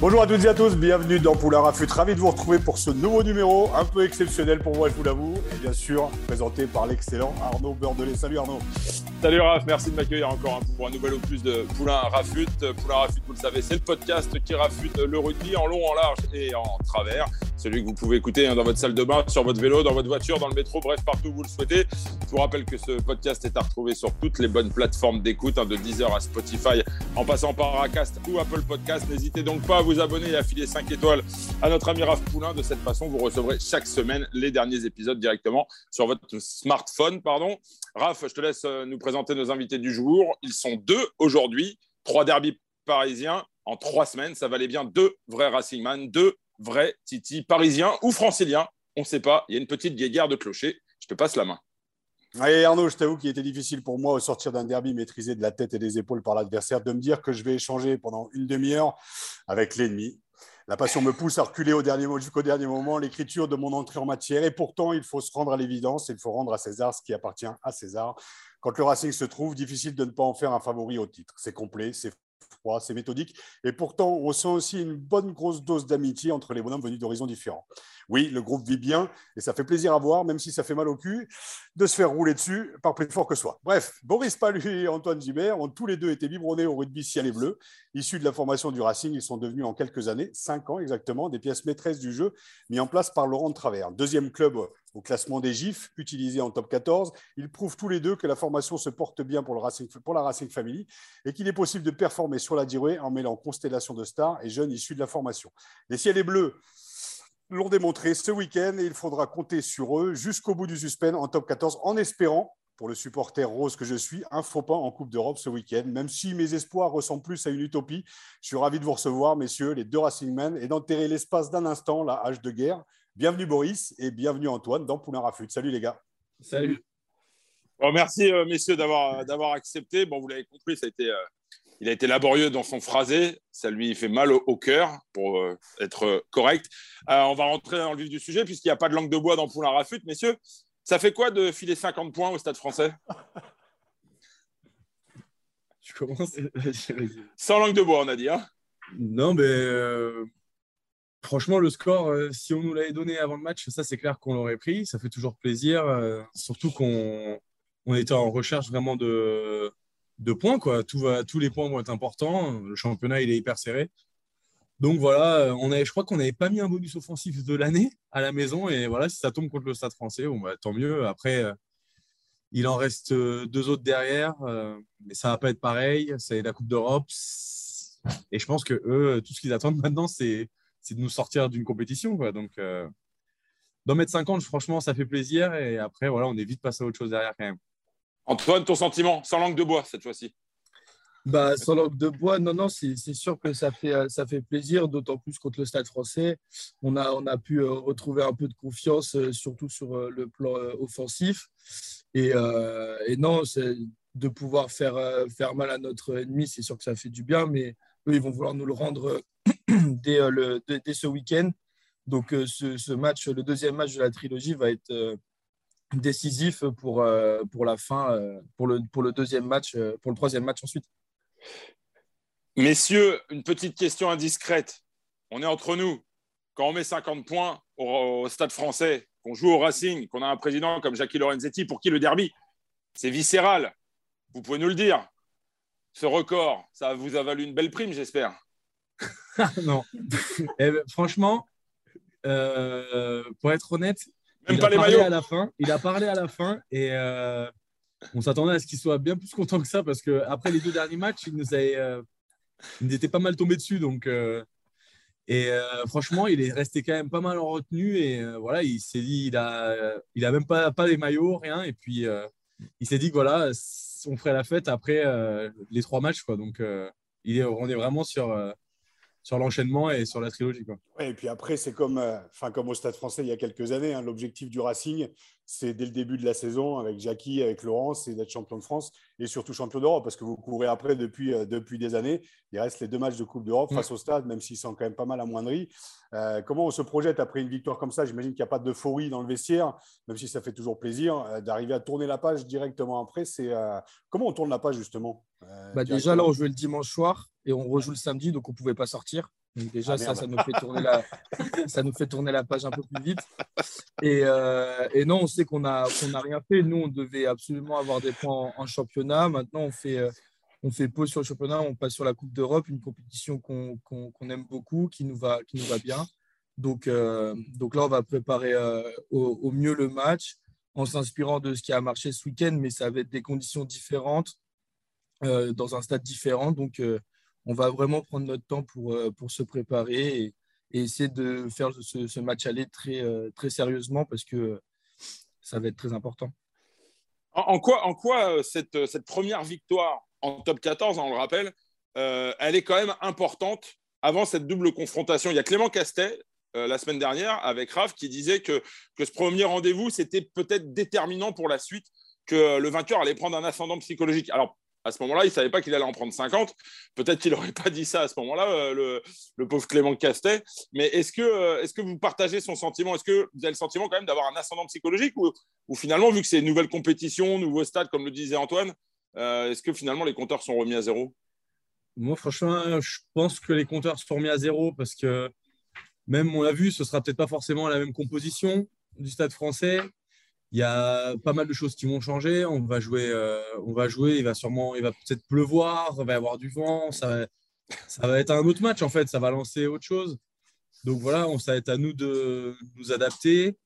Bonjour à toutes et à tous, bienvenue dans Poulain Rafut. Ravi de vous retrouver pour ce nouveau numéro, un peu exceptionnel pour moi, je vous l'avoue, et bien sûr présenté par l'excellent Arnaud Beurdelet. Salut Arnaud. Salut Raph, merci de m'accueillir encore pour un nouvel opus de Poulain Rafut. Poulain Rafut, vous le savez, c'est le podcast qui rafute le rugby en long, en large et en travers. Celui que vous pouvez écouter hein, dans votre salle de bain, sur votre vélo, dans votre voiture, dans le métro, bref, partout où vous le souhaitez. Je vous rappelle que ce podcast est à retrouver sur toutes les bonnes plateformes d'écoute, hein, de Deezer à Spotify, en passant par Acast ou Apple Podcast. N'hésitez donc pas à vous abonner et à filer 5 étoiles à notre ami Raph Poulain. De cette façon, vous recevrez chaque semaine les derniers épisodes directement sur votre smartphone. Pardon. Raph, je te laisse euh, nous présenter nos invités du jour. Ils sont deux aujourd'hui, trois derbys parisiens en trois semaines. Ça valait bien deux vrais Racingman, deux vrais Titi parisiens ou franciliens. On ne sait pas. Il y a une petite guéguerre de clocher. Je te passe la main. Allez Arnaud, je t'avoue qu'il était difficile pour moi au sortir d'un derby maîtrisé de la tête et des épaules par l'adversaire de me dire que je vais échanger pendant une demi-heure avec l'ennemi. La passion me pousse à reculer au dernier, jusqu'au dernier moment l'écriture de mon entrée en matière. Et pourtant, il faut se rendre à l'évidence, il faut rendre à César ce qui appartient à César. Quand le Racing se trouve, difficile de ne pas en faire un favori au titre. C'est complet, c'est froid, c'est méthodique. Et pourtant, on sent aussi une bonne grosse dose d'amitié entre les bonhommes venus d'horizons différents. Oui, le groupe vit bien et ça fait plaisir à voir, même si ça fait mal au cul, de se faire rouler dessus par plus fort que soi. Bref, Boris Palu et Antoine Gibert ont tous les deux été biberonnés au rugby ciel et bleu. Issus de la formation du Racing, ils sont devenus en quelques années, cinq ans exactement, des pièces maîtresses du jeu mis en place par Laurent Travers. Deuxième club au classement des GIFs, utilisé en top 14. Ils prouvent tous les deux que la formation se porte bien pour, Racing, la Racing Family et qu'il est possible de performer sur la durée en mêlant constellation de stars et jeunes issus de la formation. Les ciels et bleus l'ont démontré ce week-end et il faudra compter sur eux jusqu'au bout du suspense en top 14 en espérant, pour le supporter rose que je suis, un faux pas en Coupe d'Europe ce week-end. Même si mes espoirs ressemblent plus à une utopie, je suis ravi de vous recevoir, messieurs, les deux Racingmen, et d'enterrer l'espace d'un instant la hache de guerre. Bienvenue Boris et bienvenue Antoine dans Poulain Rafut. Salut les gars. Salut. Bon, merci euh, messieurs d'avoir d'avoir accepté. Bon, vous l'avez compris, ça a été euh, il a été laborieux dans son phrasé, ça lui fait mal au, cœur pour euh, être correct. Euh, on va rentrer dans le vif du sujet puisqu'il n'y a pas de langue de bois dans Poulain Rafut, messieurs. Ça fait quoi de filer 50 points au Stade français? Tu commences Sans langue de bois, on a dit. Hein? Non, mais euh, franchement, le score, si on nous l'avait donné avant le match, ça c'est clair qu'on l'aurait pris. Ça fait toujours plaisir, surtout qu'on on était en recherche vraiment de de points. Quoi. Tous les points vont être importants. Le championnat, il est hyper serré. Donc voilà, on avait, je crois qu'on n'avait pas mis un bonus offensif de l'année à la maison. Et voilà, si ça tombe contre le Stade français, bah, tant mieux. Après, euh, il en reste euh, deux autres derrière. Euh, mais ça ne va pas être pareil. C'est la Coupe d'Europe. Et je pense que eux, tout ce qu'ils attendent maintenant, c'est de nous sortir d'une compétition. Quoi. Donc, d'en mettre 50, franchement, ça fait plaisir. Et après, voilà, on est vite passé à autre chose derrière quand même. Antoine, ton sentiment, sans langue de bois cette fois-ci bah, sans langue de bois, non, non, c'est sûr que ça fait, ça fait plaisir, d'autant plus contre le Stade français. On a, on a pu euh, retrouver un peu de confiance, euh, surtout sur euh, le plan offensif. Et, et non, de pouvoir faire, faire mal à notre ennemi, c'est sûr que ça fait du bien, mais eux, ils vont vouloir nous le rendre dès, le, dès, ce week-end. Donc, ce, ce, match, le deuxième match de la trilogie va être décisif pour, euh, pour la fin, euh, pour le, pour le deuxième match, euh, pour le troisième match ensuite. Messieurs, une petite question indiscrète. On est entre nous. Quand on met 50 points au, Stade français, qu'on joue au Racing, qu'on a un président comme Jackie Lorenzetti, pour qui le derby, c'est viscéral. Vous pouvez nous le dire. Ce record, ça vous a valu une belle prime, j'espère. non. Eh ben, franchement, pour être honnête, il a parlé À la fin, il a parlé à la fin et euh, on s'attendait à ce qu'il soit bien plus content que ça parce qu'après les deux derniers matchs, il nous, avait, euh, était pas mal tombé dessus. Donc, euh, et franchement, il est resté quand même pas mal en retenue et voilà, il s'est dit, il a, il a même pas, pas les maillots, rien. Et puis, il s'est dit que voilà, on ferait la fête après les trois matchs. Quoi. Donc, il est, on est vraiment sur sur l'enchaînement et sur la trilogie. Quoi. et puis après, c'est comme, euh, comme au Stade français il y a quelques années. Hein, l'objectif du Racing, c'est dès le début de la saison, avec Jackie, avec Laurent, c'est d'être champion de France et surtout champion d'Europe, parce que vous courez après depuis, euh, depuis des années. Il reste les deux matchs de Coupe d'Europe face au Stade, même s'ils sont quand même pas mal amoindris. Euh, comment on se projette après une victoire comme ça? J'imagine qu'il n'y a pas d'euphorie dans le vestiaire, même si ça fait toujours plaisir d'arriver à tourner la page directement après. C'est comment on tourne la page justement? Bah Déjà là, on jouait le dimanche soir et on rejoue le samedi, donc on ne pouvait pas sortir. Donc déjà, ah, ça, ça nous, fait tourner la, ça nous fait tourner la page un peu plus vite. Et, euh, et non, on sait qu'on n'a qu'on rien fait. Nous, on devait absolument avoir des points en, championnat. Maintenant, on fait, euh, on fait pause sur le championnat, on passe sur la Coupe d'Europe, une compétition qu'on aime beaucoup, qui nous va, qui nous va bien. Donc, euh, donc là, on va préparer au, au, mieux le match en s'inspirant de ce qui a marché ce week-end, mais ça va être des conditions différentes, dans un stade différent. Donc, on va vraiment prendre notre temps pour, euh, pour se préparer et, essayer de faire ce, match aller très, euh, très sérieusement parce que ça va être très important. En, quoi, en quoi euh, cette, cette, première victoire en top 14, on le rappelle, elle est quand même importante avant cette double confrontation? Il y a Clément Castet, la semaine dernière, avec Raph, qui disait que, que ce premier rendez-vous, c'était peut-être déterminant pour la suite, que le vainqueur allait prendre un ascendant psychologique. Alors, à ce moment-là, il ne savait pas qu'il allait en prendre 50. Peut-être qu'il n'aurait pas dit ça à ce moment-là, euh, le, pauvre Clément Castet. Mais est-ce que, euh, est que vous partagez son sentiment? Est-ce que vous avez le sentiment quand même d'avoir un ascendant psychologique ou, finalement, vu que c'est une nouvelle compétition, nouveau stade, comme le disait Antoine, euh, est-ce que finalement les compteurs sont remis à zéro? Moi, franchement, je pense que les compteurs sont remis à zéro parce que même, on l'a vu, ce sera peut-être pas forcément la même composition du stade français. Il y a pas mal de choses qui vont changer. On va jouer, euh, on va jouer. Il va sûrement, il va peut-être pleuvoir, il va y avoir du vent. Ça va, ça va être un autre match en fait. Ça va lancer autre chose. Donc voilà, ça va être à nous de nous adapter.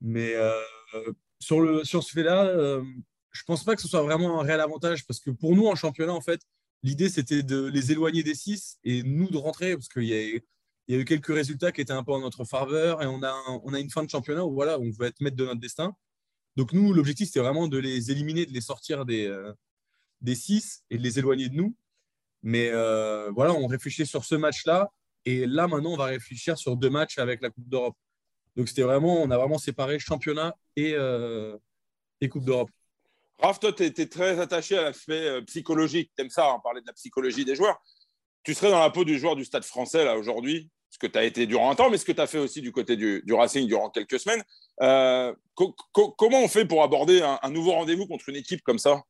Mais euh, sur, le, sur ce fait-là, euh, je pense pas que ce soit vraiment un réel avantage parce que pour nous en championnat, en fait, l'idée c'était de les éloigner des six et nous de rentrer parce qu'il y a, il y a eu quelques résultats qui étaient un peu en notre faveur et on a, on a une fin de championnat où voilà, on veut être maître de notre destin. Donc nous, l'objectif, c'était vraiment de les éliminer, de les sortir des, euh, des six et de les éloigner de nous. Mais euh, voilà, on réfléchit sur ce match-là. Et là, maintenant, on va réfléchir sur deux matchs avec la Coupe d'Europe. Donc c'était vraiment, on a vraiment séparé championnat et, euh, et Coupe d'Europe. Raph, toi, tu étais très attaché à l'aspect psychologique. Tu aimes ça, hein, parler de la psychologie des joueurs. Tu serais dans la peau du joueur du stade français, là, aujourd'hui, ce que tu as été durant un temps, mais ce que tu as fait aussi du côté du, du Racing durant quelques semaines. Euh, comment on fait pour aborder un, nouveau rendez-vous contre une équipe comme ça?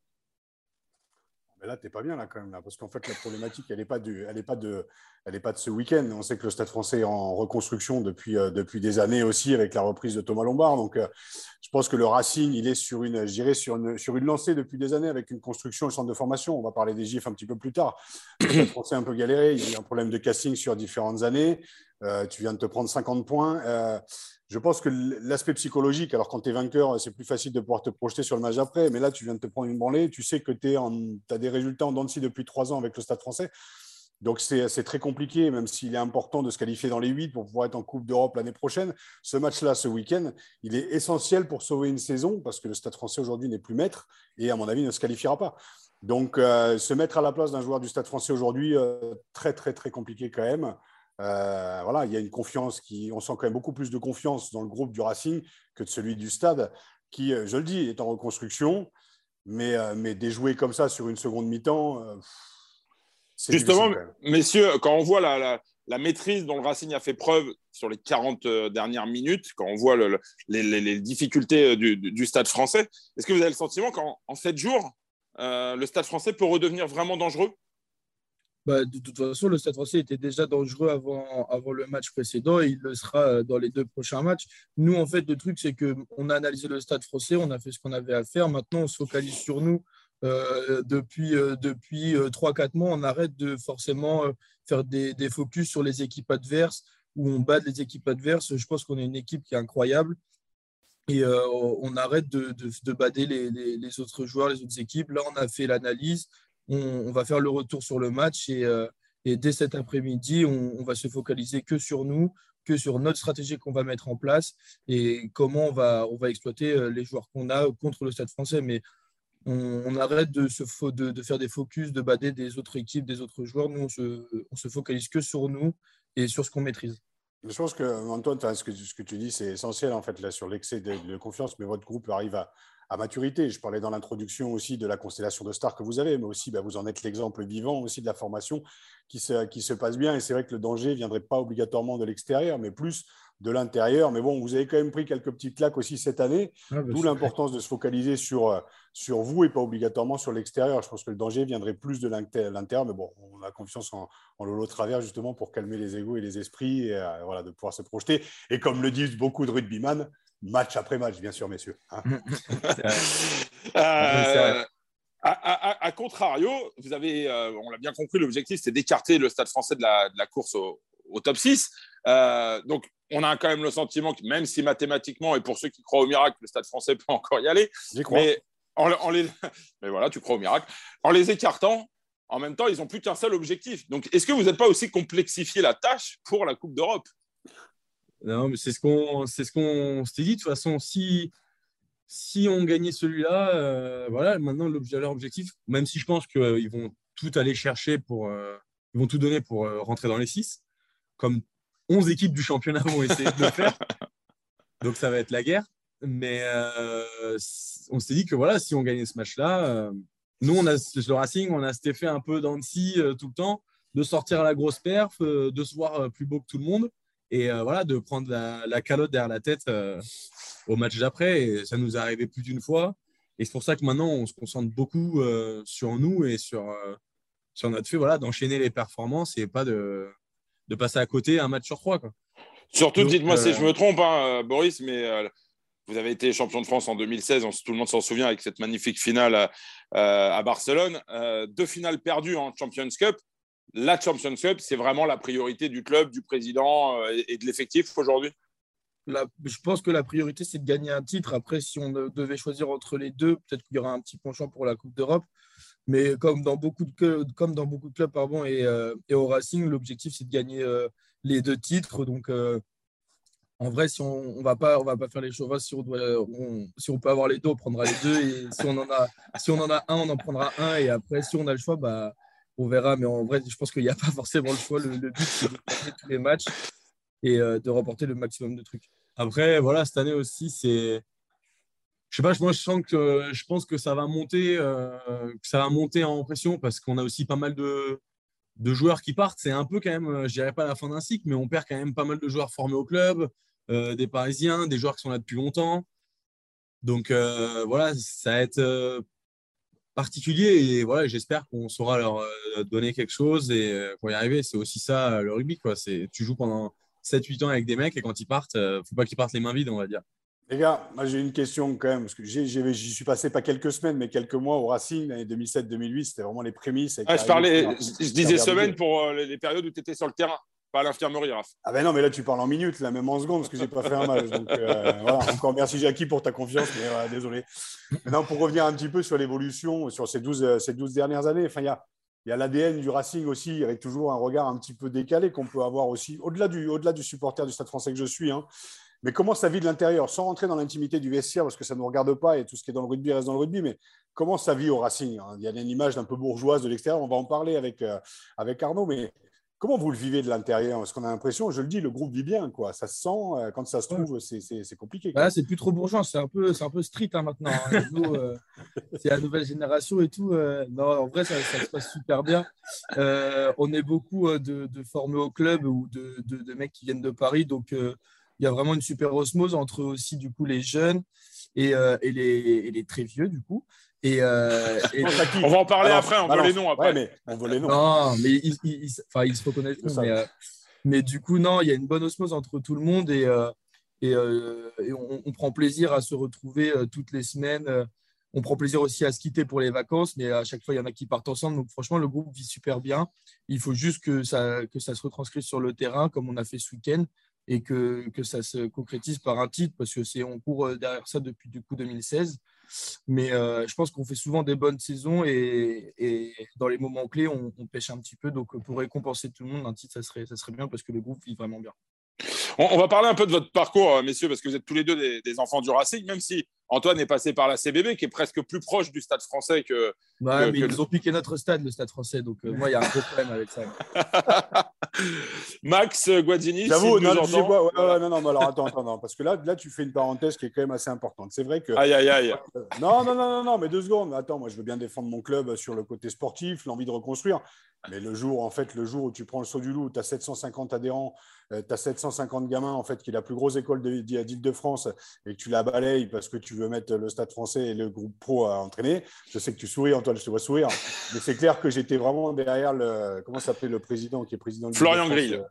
Mais là, tu n'es pas bien là quand même, là, parce qu'en fait, la problématique, elle n'est pas, pas, de, pas de ce week-end. On sait que le Stade français est en reconstruction depuis, euh, depuis des années aussi, avec la reprise de Thomas Lombard. Donc, euh, je pense que le Racing, il est sur une, sur une, sur une lancée depuis des années, avec une construction, le centre de formation. On va parler des GIF un petit peu plus tard. Le Stade français a un peu galéré. Il y a eu un problème de casting sur différentes années. Tu viens de te prendre 50 points je pense que l'aspect psychologique, alors quand tu es vainqueur, c'est plus facile de pouvoir te projeter sur le match après, mais là, tu viens de te prendre une branlée, tu sais que tu as des résultats en dents depuis trois ans avec le Stade français. Donc c'est très compliqué, même s'il est important de se qualifier dans les huit pour pouvoir être en Coupe d'Europe l'année prochaine. Ce match-là, ce week-end, il est essentiel pour sauver une saison parce que le Stade français aujourd'hui n'est plus maître et à mon avis ne se qualifiera pas. Donc euh, se mettre à la place d'un joueur du Stade français aujourd'hui, euh, très très très compliqué quand même. Euh, voilà, il y a une confiance qui, on sent quand même beaucoup plus de confiance dans le groupe du Racing que de celui du Stade, qui, euh, je le dis, est en reconstruction, mais, euh, mais déjouer comme ça sur une seconde mi-temps. Justement, messieurs, quand on voit la, la, maîtrise dont le Racing a fait preuve sur les 40 dernières minutes, quand on voit les, difficultés du, Stade français, est-ce que vous avez le sentiment qu'en en 7 jours, le Stade français peut redevenir vraiment dangereux? Bah, de toute façon, le Stade français était déjà dangereux avant, avant le match précédent et il le sera euh, dans les deux prochains matchs. Nous, en fait, le truc, c'est qu'on a analysé le Stade français, on a fait ce qu'on avait à faire. Maintenant, on se focalise sur nous. Euh, depuis euh, depuis 3-4 mois, on arrête de forcément faire des, des, focus sur les équipes adverses où on bat les équipes adverses. Je pense qu'on est une équipe qui est incroyable. Et on arrête de, de, de bader les, les, autres joueurs, les autres équipes. Là, on a fait l'analyse on, va faire le retour sur le match et, euh, dès cet après-midi, on, va se focaliser que sur nous, que sur notre stratégie qu'on va mettre en place et comment on va, exploiter euh, les joueurs qu'on a contre le Stade français. Mais on, arrête de, de, de, faire des focus, de bader des autres équipes, des autres joueurs. Nous, on se, focalise que sur nous et sur ce qu'on maîtrise. Je pense que, Antoine, ce que, ce que tu dis, c'est essentiel en fait là, sur l'excès de, confiance, mais votre groupe arrive à, à maturité. Je parlais dans l'introduction aussi de la constellation de stars que vous avez, mais aussi bah, vous en êtes l'exemple vivant aussi de la formation qui se, qui se passe bien. Et c'est vrai que le danger ne viendrait pas obligatoirement de l'extérieur, mais plus de l'intérieur. Mais bon, vous avez quand même pris quelques petites claques aussi cette année, ah, bah, d'où l'importance de se focaliser sur, euh, sur vous et pas obligatoirement sur l'extérieur. Je pense que le danger viendrait plus de l'intérieur, mais bon, on a confiance en, Lolo Travers justement pour calmer les égaux et les esprits et euh, voilà, de pouvoir se projeter. Et comme le disent beaucoup de rugbyman, match après match, bien sûr, messieurs. Hein. Euh, à, contrario, vous avez, on l'a bien compris, l'objectif c'est d'écarter le Stade français de la, de la course au, au, top 6. donc, on a quand même le sentiment que même si mathématiquement, et pour ceux qui croient au miracle, le Stade français peut encore y aller, mais, en, les... mais voilà, tu crois au miracle, en les écartant, en même temps, ils n'ont plus qu'un seul objectif. Donc, est-ce que vous n'êtes pas aussi complexifié la tâche pour la Coupe d'Europe? Non, mais c'est ce qu'on c'est ce qu'on s'était dit. De toute façon, si, si on gagnait celui-là, euh, voilà, maintenant, leur objectif, même si je pense qu'ils vont tout aller chercher pour. Euh, ils vont tout donner pour euh, rentrer dans les six, comme 11 équipes du championnat vont essayer de le faire. Donc ça va être la guerre. Mais euh, on s'est dit que voilà, si on gagnait ce match-là, euh, nous, on a le Racing, on a cet effet un peu d'anti euh, tout le temps, de sortir à la grosse perf, de se voir plus beau que tout le monde et voilà, de prendre la, calotte derrière la tête au match d'après. Et ça nous est arrivé plus d'une fois. Et c'est pour ça que maintenant, on se concentre beaucoup sur nous et sur, sur notre fait voilà, d'enchaîner les performances et pas de, de passer à côté un match sur trois. Quoi. Surtout, dites-moi si je me trompe, hein, Boris, mais euh, vous avez été champion de France en 2016, tout le monde s'en souvient, avec cette magnifique finale euh, à Barcelone. Euh, deux finales perdues en Champions Cup. La Champions Cup, c'est vraiment la priorité du club, du président et de l'effectif aujourd'hui? Je pense que la priorité, c'est de gagner un titre. Après, si on devait choisir entre les deux, peut-être qu'il y aura un petit penchant pour la Coupe d'Europe. Mais comme dans beaucoup de, comme dans beaucoup de clubs pardon, et, euh, au Racing, l'objectif, c'est de gagner euh, les deux titres. Donc, euh, en vrai, si on ne va, pas, va pas faire les choses, si on, doit, si on peut avoir les deux, on prendra les deux. Et si on en a, si on en a un, on en prendra un. Et après, si on a le choix, bah, on verra. Mais en vrai, je pense qu'il n'y a pas forcément le choix. Le, but, c'est de gagner tous les matchs et de remporter le maximum de trucs. Après, voilà, cette année aussi, c'est je sais pas, moi je sens que je pense que ça va monter, euh, ça va monter en pression parce qu'on a aussi pas mal de, de joueurs qui partent. C'est un peu quand même, euh, je dirais pas la fin d'un cycle, mais on perd quand même pas mal de joueurs formés au club, euh, des Parisiens, des joueurs qui sont là depuis longtemps. Donc voilà, ça va être particulier et voilà, j'espère qu'on saura leur donner quelque chose et pour y arriver, c'est aussi ça le rugby quoi. C'est tu joues pendant 7-8 ans avec des mecs et quand ils partent, faut pas qu'ils partent les mains vides, on va dire. Les gars, moi j'ai une question quand même, parce que j'y suis passé pas quelques semaines, mais quelques mois au Racing, l'année 2007-2008, c'était vraiment les prémices. Ah, je, parlais, je, disais semaines pour euh, les périodes où tu étais sur le terrain, pas à l'infirmerie, Raph. Ah ben non, mais là tu parles en minutes, là, même en secondes, parce que j'ai pas fait un match. Donc euh, voilà, encore merci Jackie pour ta confiance, mais désolé. Maintenant, pour revenir un petit peu sur l'évolution, sur ces 12, euh, ces 12 dernières années, enfin, il y a, y a l'ADN du Racing aussi, avec toujours un regard un petit peu décalé qu'on peut avoir aussi, au-delà du, au du supporter du Stade français que je suis. Hein, mais comment ça vit de l'intérieur, sans rentrer dans l'intimité du vestiaire, parce que ça ne nous regarde pas et tout ce qui est dans le rugby reste dans le rugby, mais comment ça vit au Racing hein? Il y a une image d'un peu bourgeoise de l'extérieur, on va en parler avec, euh, avec Arnaud, mais comment vous le vivez de l'intérieur? Parce qu'on a l'impression, je le dis, le groupe vit bien, quoi. ça se sent, euh, quand ça se trouve, c'est compliqué. Bah c'est plus trop bourgeois, c'est un peu, un peu street hein, maintenant. Hein. Euh, c'est la nouvelle génération et tout. non, en vrai, ça, se passe super bien. on est beaucoup de, de, formés au club ou de, de, de, mecs qui viennent de Paris, donc il y a vraiment une super osmose entre aussi du coup les jeunes et, euh, et, les, les, très vieux du coup. Et, euh, on va en parler après, on voit les noms après. mais on voit les noms. Non, mais ils, enfin, ils se reconnaissent. Mais, euh, mais, du coup, non, il y a une bonne osmose entre tout le monde et, et, on, on, prend plaisir à se retrouver toutes les semaines. On prend plaisir aussi à se quitter pour les vacances, mais à chaque fois, il y en a qui partent ensemble. Donc, franchement, le groupe vit super bien. Il faut juste que ça, que ça se retranscrive sur le terrain, comme on a fait ce week-end et que, ça se concrétise par un titre parce que c'est on court euh, derrière ça depuis du coup 2016 mais euh, je pense qu'on fait souvent des bonnes saisons et, et dans les moments clés on, pêche un petit peu. Donc pour récompenser tout le monde un titre serait ça serait bien parce que le groupe vit vraiment bien On, va parler un peu de votre parcours, messieurs, parce que vous êtes tous les deux des enfants du Racing, même si Antoine est passé par la CBB, qui est presque plus proche du stade français que. mais ils ont piqué notre stade, le stade français. Donc, euh, moi, il y a un gros problème avec ça. Max Guadini. J'avoue, non, non, non, alors attends, attends, parce que là, là, tu fais une parenthèse qui est quand même assez importante. C'est vrai que. Aïe, aïe, aïe. Non, non, non, non, non, mais deux secondes. Attends, moi, je veux bien défendre mon club sur le côté sportif, l'envie de reconstruire. Mais le jour, en fait, le jour où tu prends le saut du loup, tu as 750 adhérents, tu as 750 gamins, en fait, qui est la plus grosse école d'Île-de-France, et que tu la balayes parce que tu veux mettre le stade français et le groupe pro à entraîner. Je sais que tu souris, Antoine, je te vois sourire. Mais c'est clair que j'étais vraiment derrière le. Comment s'appelle le président qui est président de Florian Grill.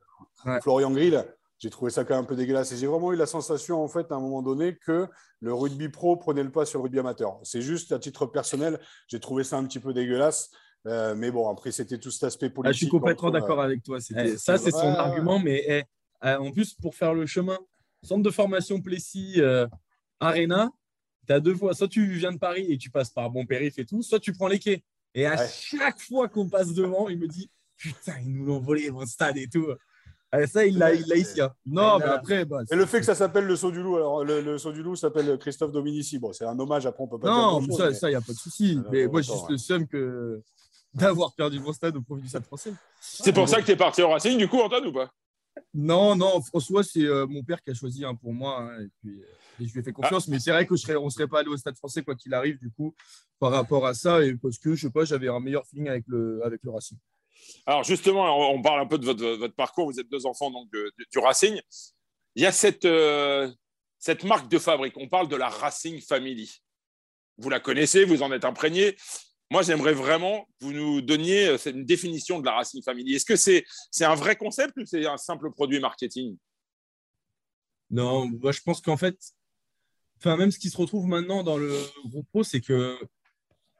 Euh, Florian Grill. J'ai trouvé ça quand même un peu dégueulasse. Et j'ai vraiment eu la sensation, en fait, à un moment donné, que le rugby pro prenait le pas sur le rugby amateur. C'est juste, à titre personnel, j'ai trouvé ça un petit peu dégueulasse. Euh, mais bon, après, c'était tout cet aspect politique. Ah, je suis complètement d'accord avec toi. Eh, ça, c'est son argument. Mais eh, euh, en plus, pour faire le chemin, centre de formation Plessis, euh, Arena, tu as deux fois. Soit tu viens de Paris et tu passes par Bon Périph et tout, soit tu prends les quais. Et à chaque fois qu'on passe devant, il me dit Putain, ils nous l'ont volé, mon stade et tout. Euh, ça, il l'a ici. Hein. Non, mais après. Bah, et le fait que ça s'appelle le saut du loup, alors le, saut du loup s'appelle Christophe Dominici. Bon, c'est un hommage, après, on peut pas non, dire. Non, ça, il n'y a pas de souci. mais moi, juste le seum que d'avoir perdu mon stade au profit du stade français. C'est pour ça que tu es parti au Racing, du coup, Antoine, ou pas? Non, non, François, c'est euh, mon père qui a choisi un pour moi. Hein, et puis, euh, je lui ai fait confiance. Ah. Mais c'est vrai qu'on ne serait pas allé au stade français, quoi qu'il arrive, du coup, par rapport à ça. Et parce que, je sais pas, j'avais un meilleur feeling avec le, avec le Racing. Alors, justement, on parle un peu de votre, parcours. Vous êtes deux enfants donc, du Racing. Il y a cette, euh, cette marque de fabrique. On parle de la Racing Family. Vous la connaissez, vous en êtes imprégné. Moi, j'aimerais vraiment que vous nous donniez euh, une définition de la Racing Family. Est-ce que c'est un vrai concept ou c'est un simple produit marketing? Non, moi, je pense qu'en fait, enfin, même ce qui se retrouve maintenant dans le groupe pro, c'est que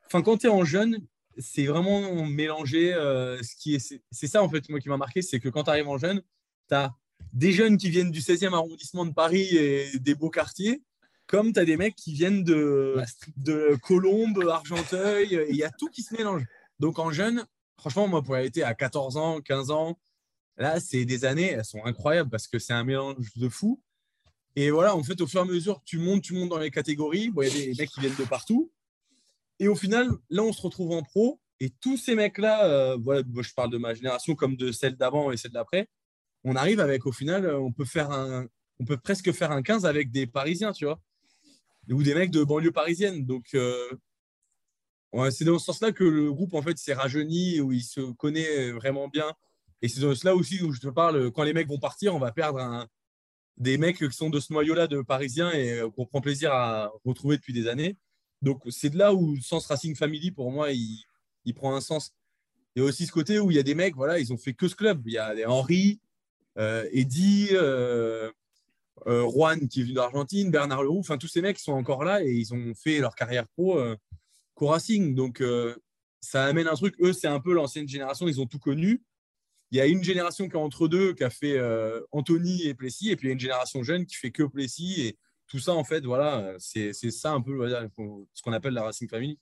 enfin, quand tu es en jeune, c'est vraiment mélanger euh, ce. C'est ça, en fait, moi qui m'a marqué, c'est que quand tu arrives en jeune, tu as des jeunes qui viennent du 16e arrondissement de Paris et des beaux quartiers, comme tu as des mecs qui viennent de, de Colombes, Argenteuil, il y a tout qui se mélange. Donc en jeune, franchement, moi, pour été à 14 ans, 15 ans, là, c'est des années, elles sont incroyables parce que c'est un mélange de fou. Et voilà, en fait, au fur et à mesure tu montes, tu montes dans les catégories. Il y a des mecs qui viennent de partout. Et au final, là, on se retrouve en pro. Et tous ces mecs-là, euh, voilà, je parle de ma génération comme de celle d'avant et celle d'après, on arrive avec, au final, on peut, faire un, on peut presque faire un 15 avec des Parisiens, tu vois ou des mecs de banlieue parisienne. Donc, euh, c'est dans ce sens-là que le groupe en fait s'est rajeuni, où il se connaît vraiment bien. Et c'est dans cela aussi où je te parle, quand les mecs vont partir, on va perdre des mecs qui sont de ce noyau-là de Parisiens et euh, qu'on prend plaisir à retrouver depuis des années. Donc, c'est de là où le sens Racing Family, pour moi, il, prend un sens. Il y a aussi ce côté où il y a des mecs, voilà, ils ont fait que ce club. Il y a Henri, euh, euh, euh, Juan qui est venu d'Argentine, Bernard Leroux, enfin tous ces mecs sont encore là et ils ont fait leur carrière pro euh, Racing. Donc euh, ça amène un truc. Eux, c'est un peu l'ancienne génération, ils ont tout connu. Il y a une génération qui est entre deux, qui a fait euh, Anthony et Plessis, et puis il y a une génération jeune qui fait que Plessis. Et tout ça, en fait, voilà, c'est ça un peu ce qu'on appelle la Racing Family.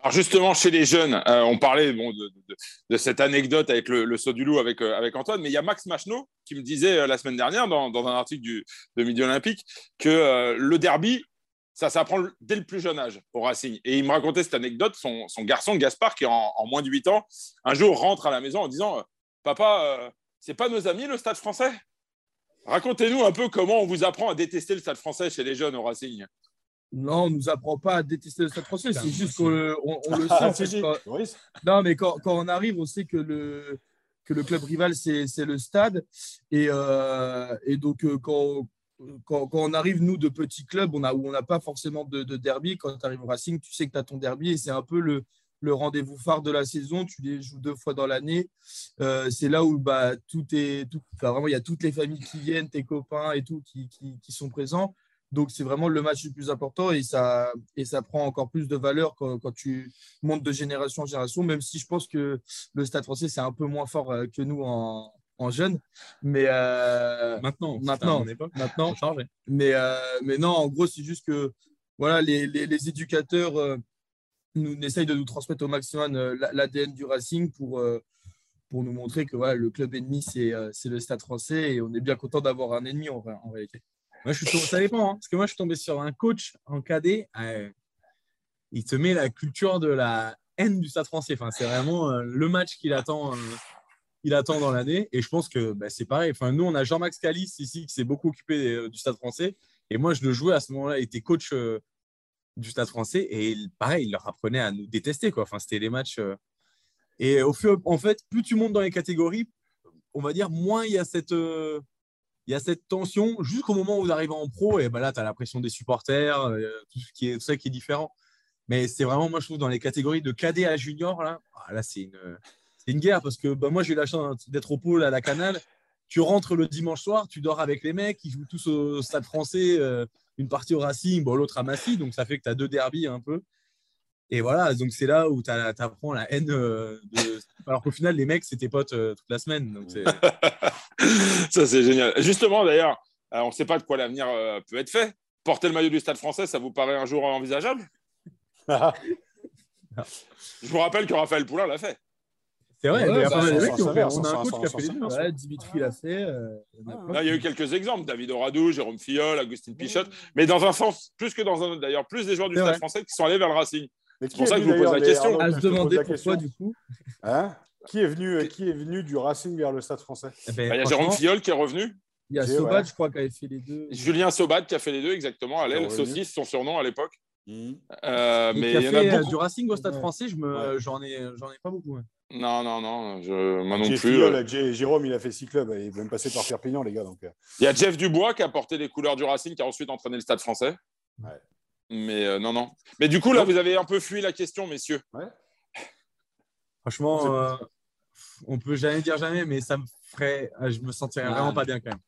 Alors justement, chez les jeunes, euh, on parlait de, cette anecdote avec le, saut du loup avec, euh, avec Antoine, mais il y a Max Machno qui me disait euh, la semaine dernière dans, un article du, de Midi Olympique que le derby, ça s'apprend dès le plus jeune âge au Racing. Et il me racontait cette anecdote, son, garçon Gaspard, qui est en, moins de 8 ans, un jour rentre à la maison en disant Papa, c'est pas nos amis le stade français? Racontez-nous un peu comment on vous apprend à détester le stade français chez les jeunes au Racing. Non, on ne nous apprend pas à détester le stade français. C'est juste qu'on le ah, sait. Non, mais quand, on arrive, on sait que le, que le club rival, c'est le stade. Et, euh, et donc, euh, quand, quand, on arrive, nous, de petits clubs, on a, où on n'a pas forcément de, derby, quand tu arrives au Racing, tu sais que tu as ton derby et c'est un peu le, le rendez-vous phare de la saison. Tu les joues deux fois dans l'année. Euh, c'est là où bah, tout est. Tout, vraiment, il y a toutes les familles qui viennent, tes copains et tout qui, qui, qui sont présents. Donc, c'est vraiment le match le plus important et ça, et ça prend encore plus de valeur quand, quand, tu montes de génération en génération, même si je pense que le stade français, c'est un peu moins fort euh, que nous en, en jeunes. Mais euh, maintenant, maintenant, maintenant, changé. Mais, euh, mais non, en gros, c'est juste que voilà, les, les, les éducateurs nous essayent de nous transmettre au maximum l'ADN du Racing pour pour nous montrer que voilà, le club ennemi, c'est le stade français et on est bien content d'avoir un ennemi en, en réalité. Je suis ça dépend, hein, parce que moi, je suis tombé sur un coach en cadet. il te met la culture de la haine du stade français. Enfin, c'est vraiment le match qu'il attend il attend dans l'année. Et je pense que bah, c'est pareil. Enfin, nous, on a Jean-Max Calis ici qui s'est beaucoup occupé euh, du Stade français. Et moi, je le jouais à ce moment-là. Il était coach euh, du Stade français. Et pareil, il leur apprenait à nous détester. Quoi. Enfin, c'était les matchs. Euh, et au fur, en fait, plus tu montes dans les catégories, on va dire, moins il y a cette, il y a cette tension jusqu'au moment où vous arrivez en pro. Et ben là, tu as la pression des supporters, tout, ce qui est, tout ça qui est différent. Mais c'est vraiment, moi, je trouve, dans les catégories de cadet à junior, là, ah, là c'est une une guerre parce que bah, moi, j'ai eu la chance d'être au pôle à la Canal. Tu rentres le dimanche soir, tu dors avec les mecs, ils jouent tous au stade français, euh, une partie au Racing, bon, l'autre à Massy, donc ça fait que tu as deux derbies un peu. Et voilà, donc c'est là où tu apprends la haine. Euh, alors qu'au final, les mecs, c'était potes euh, toute la semaine. Donc ça, c'est génial. Justement, d'ailleurs, on ne sait pas de quoi l'avenir peut être fait. Porter le maillot du stade français, ça vous paraît un jour envisageable? Je vous rappelle que Raphaël Poulain l'a fait. C'est vrai, ouais, bah, mecs qui ont fait. On a un coach qui a fait les deux. Ouais, Dimitri l'a fait. Euh, Là, il y a eu quelques exemples David Oradou, Jérôme Fillol, Agustin Pichot, mais dans un sens plus que dans un autre d'ailleurs, plus des joueurs du stade français qui sont allés vers le Racing. C'est pour ça que je vous pose la question. À se demander pourquoi, du coup. Hein qui, est venu, qui est venu du Racing vers le stade français eh ben, bah, Il y a Jérôme Fillol qui est revenu. Il y a Sobat, je crois, qui avait fait les deux. Julien Sobat qui a fait les deux, exactement, à l'aile, Saucisse, son surnom à l'époque. Mmh. Euh, mais il y en a euh, beaucoup. Du Racing au stade français, j'en ai, ai pas beaucoup. Non, non, non, je, moi non plus. Euh. Jérôme, il a fait six clubs, il est même passé par Perpignan, les gars. Donc... Euh. Il y a Jeff Dubois qui a porté les couleurs du Racing, qui a ensuite entraîné le Stade français. Ouais. Mais euh, non, non. Mais du coup, là, vous avez un peu fui la question, messieurs. Ouais. Franchement, on peut jamais dire jamais, mais ça me ferait. Je me sentirais vraiment pas bien quand même.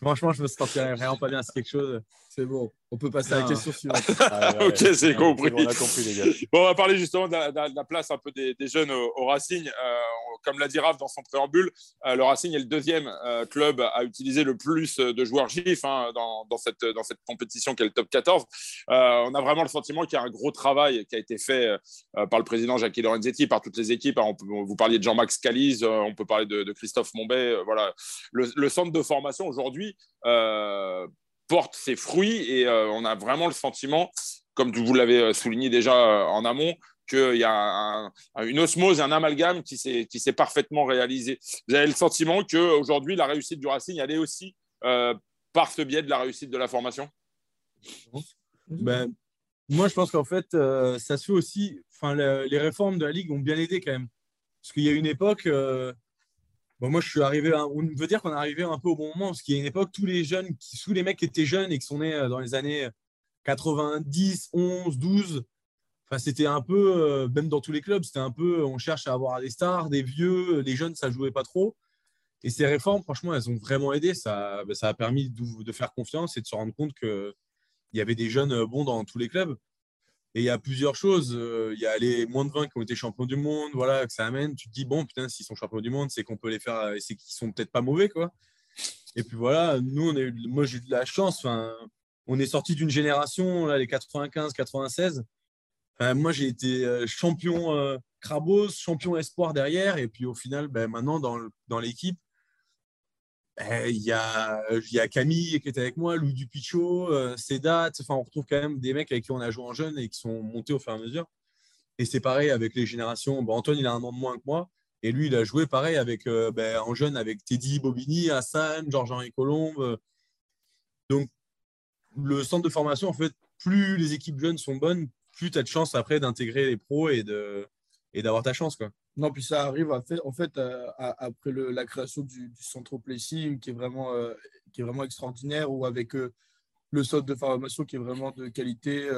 Franchement, je me sentirais vraiment pas bien. C'est quelque chose. C'est bon. On peut passer à la question suivante. Ah, ok, c'est compris. On a compris, les gars. Bon, on va parler justement de la, place un peu des, jeunes au, Racing. Euh, comme l'a dit Raph dans son préambule, euh, le Racing est le deuxième euh, club à utiliser le plus de joueurs GIF hein, dans, cette, compétition qui est le top 14. on a vraiment le sentiment qu'il y a un gros travail qui a été fait par le président Jackie Lorenzetti, par toutes les équipes. Vous parliez de Jean-Max Calize, on peut parler de, Christophe Mombay. voilà. Le, centre de formation aujourd'hui porte ses fruits et euh, on a vraiment le sentiment, comme vous l'avez euh, souligné déjà euh, en amont, qu'il y a une osmose, un amalgame qui s'est parfaitement réalisé. Vous avez le sentiment qu'aujourd'hui, la réussite du Racing, elle est aussi par ce biais de la réussite de la formation? Ben, Moi, je pense qu'en fait, ça se fait aussi. Les réformes de la Ligue ont bien aidé quand même. Parce qu'il y a une époque, moi, je suis arrivé. on veut dire qu'on est arrivé un peu au bon moment, parce qu'il y a une époque, tous les jeunes, tous les mecs qui étaient jeunes et qui sont nés euh, dans les années 90, 11, 12, c'était un peu, euh, même dans tous les clubs, c'était un peu, on cherche à avoir des stars, des vieux, les jeunes, ça jouait pas trop. Et ces réformes, franchement, elles ont vraiment aidé. Ça, ça a permis de, faire confiance et de se rendre compte qu'il y avait des jeunes bons dans tous les clubs. Et il y a plusieurs choses. Euh, il y a les moins de 20 qui ont été champions du monde, voilà, que ça amène. Tu te dis, bon, putain, s'ils sont champions du monde, c'est qu'on peut les faire, c'est qu'ils sont peut-être pas mauvais, quoi. Et puis voilà, nous, on moi, j'ai eu de la chance. On est sorti d'une génération, là, les 95, 96. Moi, j'ai été euh, champion euh, Crabos, champion espoir derrière. Et puis au final, ben, maintenant, dans, dans l'équipe, eh, il y, a, y a Camille qui était avec moi, Louis Dupichot, euh, Sedat. Enfin, on retrouve quand même des mecs avec qui on a joué en jeune et qui sont montés au fur et à mesure. Et c'est pareil avec les générations. Bon, Antoine, il a un an de moins que moi. Et lui, il a joué pareil avec, euh, ben, en jeune avec Teddy Bobigny, Hassan, Georges-Henri Colombe. Donc, le centre de formation, en fait, plus les équipes jeunes sont bonnes, plus tu as de chance après d'intégrer les pros et de, et d'avoir ta chance. Quoi. Non, puis ça arrive en fait euh, après la création du, du Centro Plessis, qui est vraiment, euh, qui est vraiment extraordinaire, ou avec euh, le centre de formation qui est vraiment de qualité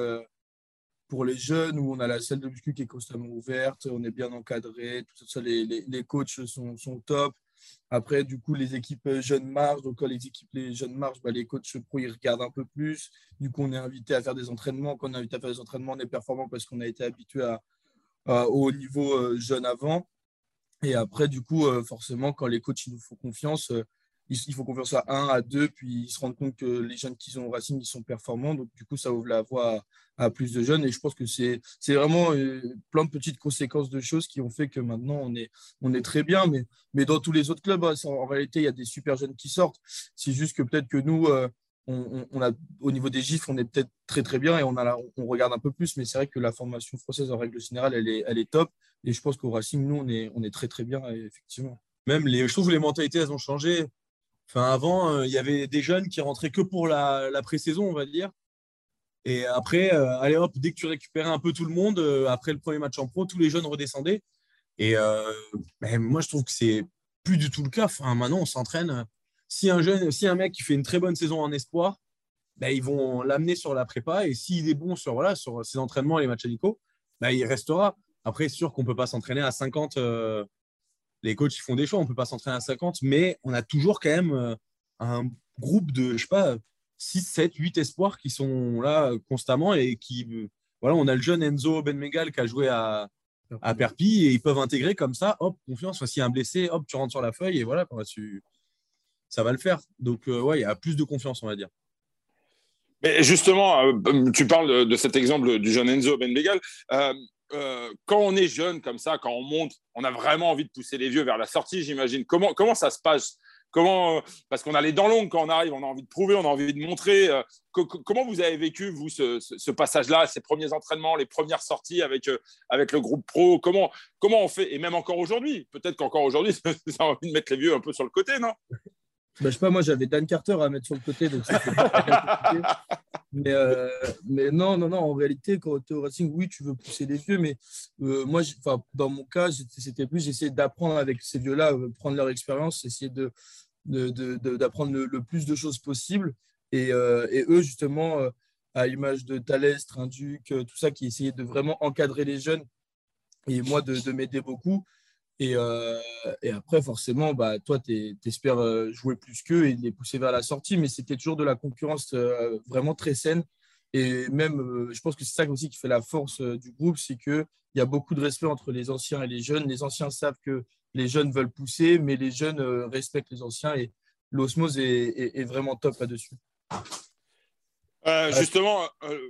pour les jeunes, où on a la salle de muscu qui est constamment ouverte, on est bien encadré, tout ça, les, les, les coachs sont, sont, top. Après, du coup, les équipes jeunes marchent. Donc, quand les équipes les jeunes marchent, bah, les coachs pro, ils regardent un peu plus. Du coup, on est invité à faire des entraînements. Quand on est invité à faire des entraînements, on est performant parce qu'on a été habitué à, euh, au niveau euh, jeune avant. Et après, du coup, euh, forcément, quand les coachs nous font confiance, ils, font confiance à un, à deux, puis ils se rendent compte que les jeunes qui ont au Racing, ils sont performants. Donc, du coup, ça ouvre la voie à, plus de jeunes. Et je pense que c'est vraiment euh, plein de petites conséquences de choses qui ont fait que maintenant, on est, on est très bien. Mais, mais dans tous les autres clubs, hein, en, réalité, il y a des super jeunes qui sortent. C'est juste que peut-être que nous, euh, on, a, au niveau des gifs, on est peut-être très très bien et on, a on regarde un peu plus, mais c'est vrai que la formation française en règle générale, elle est, elle est top. Et je pense qu'au Racing, nous, on est, on est très très bien, effectivement. Même les, je trouve que les mentalités, elles ont changé. Enfin, avant, euh, il y avait des jeunes qui rentraient que pour la, pré-saison, on va dire. Et après, euh, allez hop, dès que tu récupérais un peu tout le monde, euh, après le premier match en pro, tous les jeunes redescendaient. Et ben, moi, je trouve que c'est plus du tout le cas. Enfin, maintenant, on s'entraîne. Si un jeune, si un mec qui fait une très bonne saison en espoir, ben, ils vont l'amener sur la prépa. Et s'il est bon sur, voilà, sur ses entraînements et les matchs amicaux, ben, il restera. Après, sûr qu'on ne peut pas s'entraîner à 50 les coachs font des choix, on ne peut pas s'entraîner à 50, mais on a toujours quand même euh, un groupe de, je sais pas, 6, 7, 8 espoirs qui sont là constamment et qui, euh, voilà, on a le jeune Enzo Benmegal qui a joué à, à Perpi et ils peuvent intégrer comme ça, hop, confiance, a un blessé, hop, tu rentres sur la feuille et voilà, ça va le faire. Donc, euh, il y a plus de confiance, on va dire. Mais justement, tu parles de, cet exemple du jeune Enzo Benmegal. Euh, quand on est jeune comme ça, quand on monte, on a vraiment envie de pousser les vieux vers la sortie, j'imagine. Comment, comment ça se passe? Comment, euh, parce qu'on a les dents longues quand on arrive, on a envie de prouver, on a envie de montrer. Euh, comment vous avez vécu, vous, ce, passage-là, ces premiers entraînements, les premières sorties avec, avec le groupe pro? Comment, comment on fait? Et même encore aujourd'hui, peut-être qu'encore aujourd'hui, ça a envie de mettre les vieux un peu sur le côté, non? Bah, je sais pas, moi j'avais Dan Carter à mettre sur le côté, donc mais, euh, mais non, non, non, en réalité, quand tu es au Racing, oui, tu veux pousser les vieux, mais euh, moi, dans mon cas, c'était plus j'essayais d'apprendre avec ces vieux-là, euh, prendre leur expérience, essayer de, d'apprendre le, plus de choses possible. Et, et eux, justement, à l'image de Thalès, Trinduc, tout ça, qui essayaient de vraiment encadrer les jeunes et moi de m'aider beaucoup. Et, euh, et, après, forcément, bah, toi, tu espères euh, jouer plus qu'eux et les pousser vers la sortie, mais c'était toujours de la concurrence euh, vraiment très saine. Et même, je pense que c'est ça aussi qui fait la force du groupe, c'est qu'il y a beaucoup de respect entre les anciens et les jeunes. Les anciens savent que les jeunes veulent pousser, mais les jeunes respectent les anciens et l'osmose est, est, vraiment top là-dessus. justement,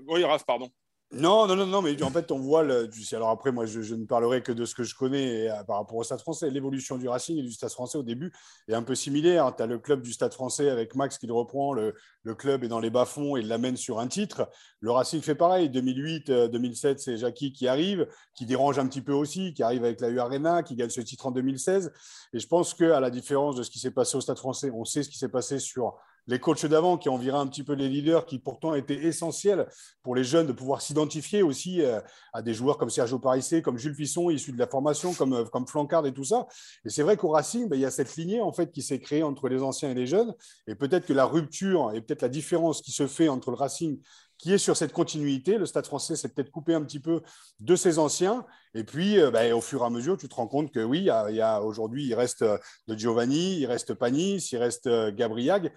oui, Raph, pardon. Non, non, non, non, mais en fait, on voit. Le, alors après, moi, je, ne parlerai que de ce que je connais euh, par rapport au Stade français. L'évolution du Racing et du Stade français au début est un peu similaire. Tu as le club du Stade français avec Max qui le reprend. Le, club est dans les bas-fonds et l'amène sur un titre. Le Racing fait pareil. 2008, 2007, euh, c'est Jackie qui arrive, qui dérange un petit peu aussi, qui arrive avec la U Arena, qui gagne ce titre en 2016. Et je pense qu'à la différence de ce qui s'est passé au Stade français, on sait ce qui s'est passé sur les coachs d'avant qui ont viré un petit peu les leaders qui pourtant étaient essentiels pour les jeunes de pouvoir s'identifier aussi euh, à des joueurs comme Sergio Parissé, comme Jules Pisson, issus de la formation, comme, euh, comme Flancard et tout ça. Et c'est vrai qu'au Racing, ben, il y a cette lignée en fait qui s'est créée entre les anciens et les jeunes. Et peut-être que la rupture et peut-être la différence qui se fait entre le Racing qui est sur cette continuité. Le Stade français s'est peut-être coupé un petit peu de ses anciens. Et puis, euh, ben, au fur et à mesure, tu te rends compte que oui, il y a, aujourd'hui, il reste de Giovanni, il reste Panis, il reste Gabriag.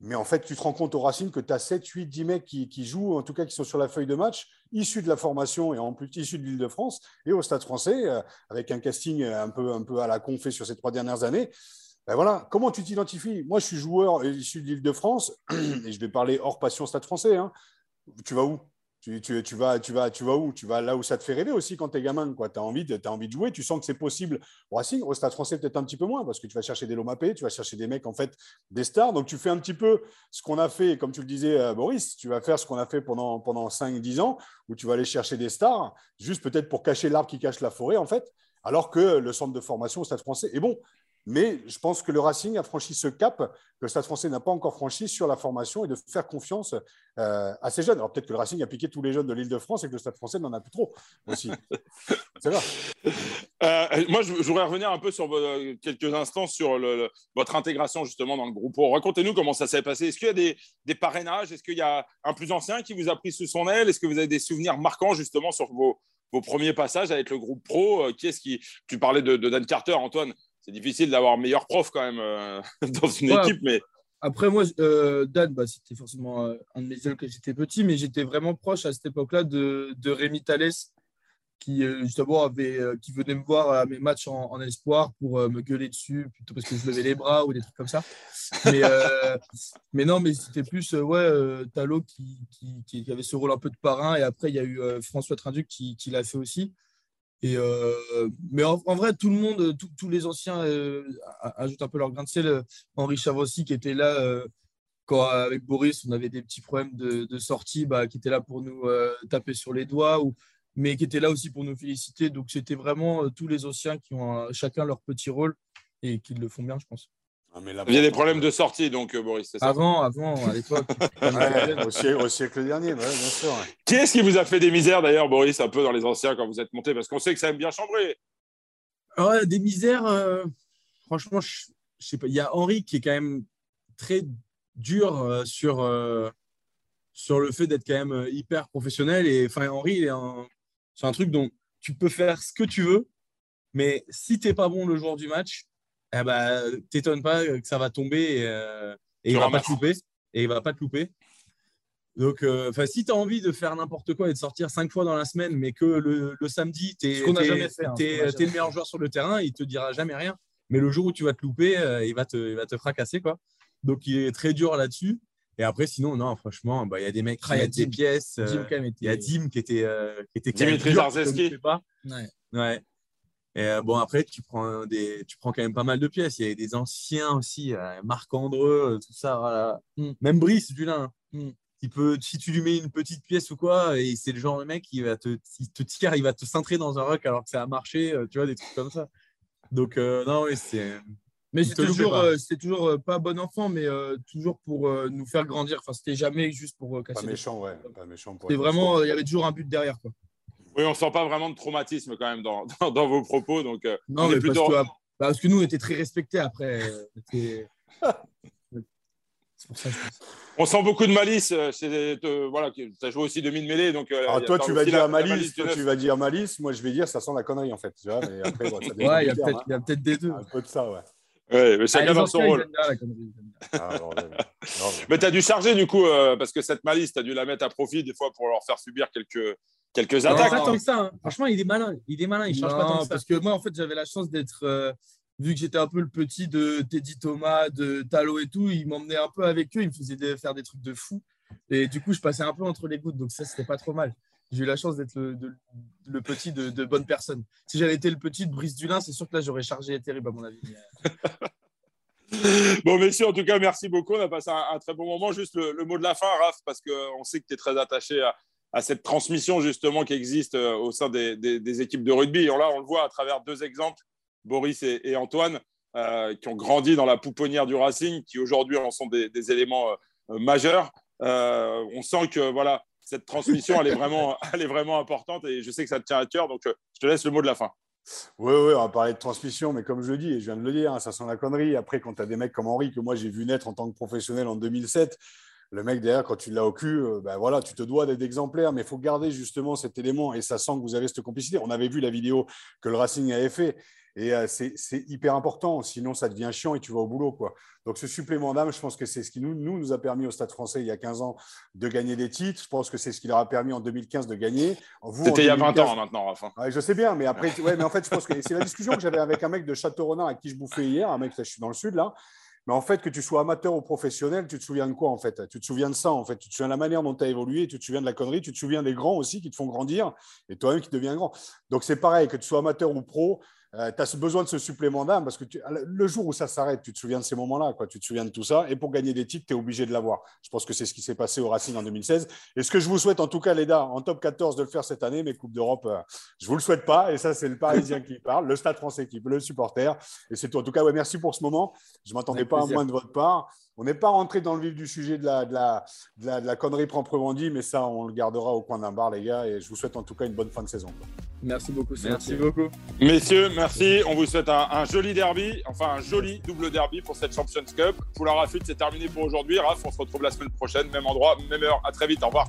Mais en fait, tu te rends compte au Racing que tu as 7, 8, 10 mecs qui, jouent, en tout cas qui sont sur la feuille de match, issus de la formation et en plus issus de l'île de France et au Stade français, euh, avec un casting un peu, à la con fait sur ces trois dernières années. Ben voilà, comment tu t'identifies? Moi, je suis joueur issu de l'île de France et je vais parler hors passion Stade français. Hein. Tu vas où? Tu, vas, tu, vas, tu où? Tu vas là où ça te fait rêver aussi quand tu es gamin. Tu as envie, de, jouer, tu sens que c'est possible. Au Racing, au Stade français, peut-être un petit peu moins parce que tu vas chercher des Lomapé, tu vas chercher des mecs, en fait, des stars. Donc tu fais un petit peu ce qu'on a fait, comme tu le disais, euh, Boris, tu vas faire ce qu'on a fait pendant, pendant 5-10 ans où tu vas aller chercher des stars, juste peut-être pour cacher l'arbre qui cache la forêt, en fait. Alors que le centre de formation au Stade français est bon. Mais je pense que le Racing a franchi ce cap que le Stade français n'a pas encore franchi sur la formation et de faire confiance euh, à ces jeunes. Alors peut-être que le Racing a piqué tous les jeunes de l'île de France et que le Stade français n'en a plus trop aussi. C'est vrai. Euh, moi, je, voudrais revenir un peu sur quelques instants sur votre intégration justement dans le groupe. Racontez-nous comment ça s'est passé. Est-ce qu'il y a des, parrainages? Est-ce qu'il y a un plus ancien qui vous a pris sous son aile? Est-ce que vous avez des souvenirs marquants justement sur vos, premiers passages avec le groupe pro? Euh, Qui est-ce qui Tu parlais de Dan Carter, Antoine c'est difficile d'avoir meilleur prof quand même euh, dans une équipe. Mais... Après, moi, euh, Dan, bah, c'était forcément euh, un de mes idoles que j'étais petit, mais j'étais vraiment proche à cette époque-là de, de Rémi Thalès, qui justement avait, qui venait me voir à mes matchs en, espoir pour me gueuler dessus, plutôt parce que je levais les bras ou des trucs comme ça. Mais, mais non, mais c'était plus ouais, Talo qui, qui, avait ce rôle un peu de parrain. Et après, il y a eu François Trinduc qui, qui l'a fait aussi. Et mais en, vrai, tout le monde, tous les anciens ajoutent un peu leur grain de sel. Henri Chavossi qui était là quand avec Boris, on avait des petits problèmes de, sortie, bah, qui était là pour nous taper sur les doigts. Mais qui était là aussi pour nous féliciter. Donc, c'était vraiment euh, tous les anciens qui ont chacun leur petit rôle et qui le font bien, je pense. Ah, il y a des problèmes de sortie, donc, euh, Boris, c'est ça Avant, avant, à l'époque. au, siècle, dernier, bien sûr. Qui est-ce qui vous a fait des misères, d'ailleurs, Boris, un peu dans les anciens quand vous êtes monté? Parce qu'on sait que ça aime bien chambrer. Ouais, des misères, euh, franchement, je, je sais pas. Il y a Henri qui est quand même très dur sur, sur le fait d'être quand même hyper professionnel. Et enfin, Henri, un c'est un truc dont tu peux faire ce que tu veux, mais si tu n'es pas bon le jour du match, eh ben, t'étonnes pas que ça va tomber et, euh, il ne va pas te louper. Et il va pas te louper. Donc, euh, si tu as envie de faire n'importe quoi et de sortir cinq fois dans la semaine, mais que le, samedi, tu es, hein, le meilleur joueur sur le terrain, il te dira jamais rien. Mais le jour où tu vas te louper, euh, il, va te, il va te fracasser. Quoi. Donc, il est très dur là-dessus. Et après, sinon, non, franchement, bah, il y a des mecs qui ah, mettent des pièces. Euh, il y a Dim qui était. Euh, qui était Dimitri Zarzeski. Ouais. ouais. Et euh, bon, après, tu prends, des, tu prends quand même pas mal de pièces. Il y a des anciens aussi, Marc Andreux, tout ça. Voilà. Mm. Même Brice Dulin. Mm. Il peut, si tu lui mets une petite pièce ou quoi, et c'est le genre de mec qui va te, il te tire, il va te centrer dans un rock alors que ça a marché, tu vois, des trucs comme ça. Donc, non, oui, c'est. Mais c'était toujours, pas. Euh, toujours euh, pas bon enfant, mais euh, toujours pour nous faire grandir. Enfin, c'était jamais juste pour casser. Pas méchant, ouais. Pas méchant. C'était vraiment, il y avait toujours un but derrière, quoi. Oui, on sent pas vraiment de traumatisme quand même dans, dans, vos propos. Donc, non, mais plutôt... parce, que, bah, parce, que, nous, on était très respectés après. C'est pour ça, je pense. On sent beaucoup de malice. C'est, voilà, tu as joué aussi demi-mêlée. Donc, Alors, toi, tu vas dire malice. Toi, tu vas dire malice. Moi, je vais dire ça sent la connerie, en fait. Tu vois, mais après, ouais, il y a peut-être hein. peut des deux. Un peu de ça, ouais. Ouais, mais chacun ah, dans son rôle. Ah, mais tu as dû charger du coup, euh, parce que cette malice, tu as dû la mettre à profit des fois pour leur faire subir quelques, quelques attaques. Pas tant que ça. Hein. Franchement, il est malin. Il est malin. Il change pas tant que ça. Parce que moi, en fait, j'avais la chance d'être. Euh, vu que j'étais un peu le petit de Teddy Thomas, de Talo et tout, il m'emmenait un peu avec eux. Il me faisait faire des trucs de fou. Et du coup, je passais un peu entre les gouttes. Donc, ça, c'était pas trop mal j'ai eu la chance d'être le, petit de, de bonnes personnes. Si j'avais été le petit de Brice Dulin, c'est sûr que là, j'aurais chargé terrible, à mon avis. bon, messieurs, en tout cas, merci beaucoup. On a passé un, très bon moment. Juste le, mot de la fin, Raph, parce qu'on sait que tu es très attaché à, cette transmission, justement, qui existe euh, au sein des, équipes de rugby. Et là, on le voit à travers deux exemples, Boris et, Antoine, euh, qui ont grandi dans la pouponnière du Racing, qui aujourd'hui en sont des, éléments euh, majeurs. on sent que, voilà, cette transmission, elle est, vraiment, elle est vraiment importante et je sais que ça te tient à cœur. Donc, euh, je te laisse le mot de la fin. Oui, oui, on va parler de transmission, mais comme je le dis, et je viens de le dire, hein, ça sent la connerie. Après, quand tu as des mecs comme Henri, que moi j'ai vu naître en tant que professionnel en 2007, le mec derrière, quand tu l'as au cul, euh, ben voilà, tu te dois d'être exemplaire, mais il faut garder justement cet élément et ça sent que vous avez cette complicité. On avait vu la vidéo que le Racing avait fait et euh, c'est hyper important, sinon ça devient chiant et tu vas au boulot. Quoi. Donc ce supplément d'âme, je pense que c'est ce qui nous, nous, nous, a permis au Stade français il y a 15 ans de gagner des titres. Je pense que c'est ce qui leur a permis en 2015 de gagner. C'était il y a 20 ans maintenant, Rafa. Ouais, je sais bien, mais après, ouais, mais en fait, je pense que c'est la discussion que j'avais avec un mec de Château-Renard à qui je bouffais hier, un mec, je suis dans le sud là. Mais en fait, que tu sois amateur ou professionnel, tu te souviens de quoi en fait? Tu te souviens de ça en fait. Tu te souviens de la manière dont tu as évolué, tu te souviens de la connerie, tu te souviens des grands aussi qui te font grandir et toi-même qui deviens grand. Donc c'est pareil, que tu sois amateur ou pro, euh, tu as besoin de ce supplément d'âme parce que le jour où ça s'arrête, tu te souviens de ces moments-là, quoi. tu te souviens de tout ça. Et pour gagner des titres, tu es obligé de l'avoir. Je pense que c'est ce qui s'est passé au Racing en 2016. Et ce que je vous souhaite, en tout cas, les en top 14 de le faire cette année, mais Coupe d'Europe, euh, je ne vous le souhaite pas. Et ça, c'est le Parisien qui parle, le Stade français qui le supporter. Et c'est tout. En tout cas, ouais, merci pour ce moment. Je ne m'attendais pas à moins de votre part. On n'est pas rentré dans le vif du sujet de la, de la, de la, de la connerie proprement dit, mais ça, on le gardera au coin d'un bar, les gars. Et je vous souhaite en tout cas une bonne fin de saison. Merci beaucoup. Merci beaucoup. Messieurs, merci. On vous souhaite un, joli derby, enfin un joli double derby pour cette Champions Cup. Pour la Rafut, c'est terminé pour aujourd'hui. Raf, on se retrouve la semaine prochaine, même endroit, même heure. À très vite. Au revoir.